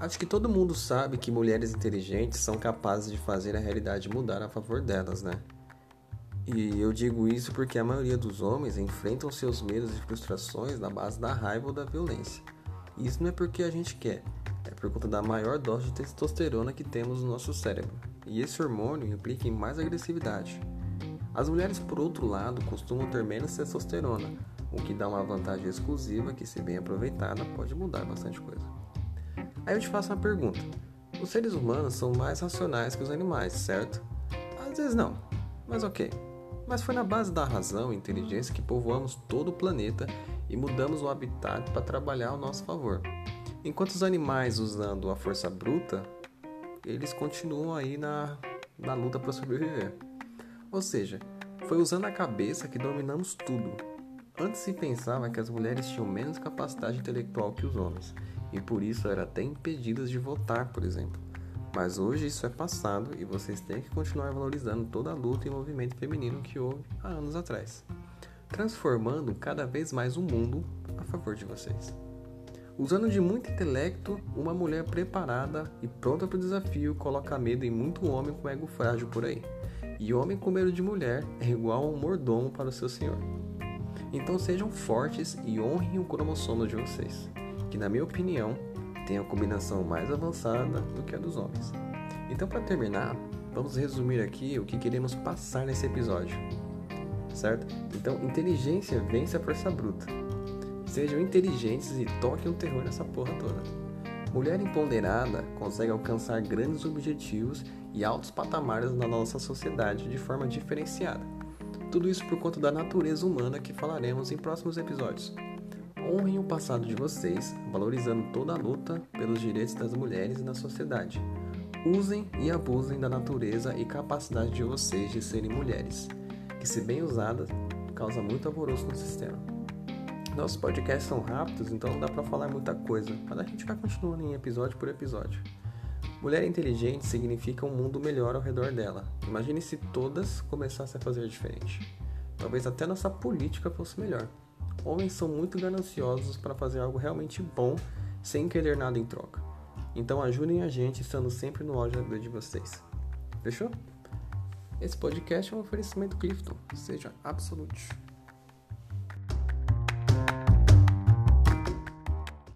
Acho que todo mundo sabe que mulheres inteligentes são capazes de fazer a realidade mudar a favor delas, né? E eu digo isso porque a maioria dos homens enfrentam seus medos e frustrações na base da raiva ou da violência. Isso não é porque a gente quer, é por conta da maior dose de testosterona que temos no nosso cérebro. E esse hormônio implica em mais agressividade. As mulheres, por outro lado, costumam ter menos testosterona, o que dá uma vantagem exclusiva que, se bem aproveitada, pode mudar bastante coisa. Aí eu te faço uma pergunta: os seres humanos são mais racionais que os animais, certo? Às vezes não, mas ok. Mas foi na base da razão e inteligência que povoamos todo o planeta e mudamos o habitat para trabalhar ao nosso favor. Enquanto os animais usando a força bruta, eles continuam aí na, na luta para sobreviver. Ou seja, foi usando a cabeça que dominamos tudo. Antes se pensava que as mulheres tinham menos capacidade intelectual que os homens e por isso eram até impedidas de votar, por exemplo. Mas hoje isso é passado e vocês têm que continuar valorizando toda a luta e movimento feminino que houve há anos atrás, transformando cada vez mais o mundo a favor de vocês. Usando de muito intelecto, uma mulher preparada e pronta para o desafio coloca medo em muito homem com ego frágil por aí. E homem com medo de mulher é igual a um mordomo para o seu senhor. Então sejam fortes e honrem o cromossomo de vocês que, na minha opinião, tem a combinação mais avançada do que a dos homens. Então, para terminar, vamos resumir aqui o que queremos passar nesse episódio. Certo? Então, inteligência vence a força bruta. Sejam inteligentes e toquem o terror nessa porra toda. Mulher empoderada consegue alcançar grandes objetivos e altos patamares na nossa sociedade de forma diferenciada. Tudo isso por conta da natureza humana que falaremos em próximos episódios. Honrem o passado de vocês, valorizando toda a luta pelos direitos das mulheres na sociedade. Usem e abusem da natureza e capacidade de vocês de serem mulheres, que, se bem usadas, causa muito alvoroço no sistema. Nossos podcasts são rápidos, então não dá para falar muita coisa, mas a gente vai continuando em episódio por episódio. Mulher inteligente significa um mundo melhor ao redor dela. Imagine se todas começassem a fazer diferente. Talvez até nossa política fosse melhor. Homens são muito gananciosos para fazer algo realmente bom sem querer nada em troca. Então ajudem a gente estando sempre no áudio de vocês. Fechou? Esse podcast é um oferecimento Clifton. Seja absolute.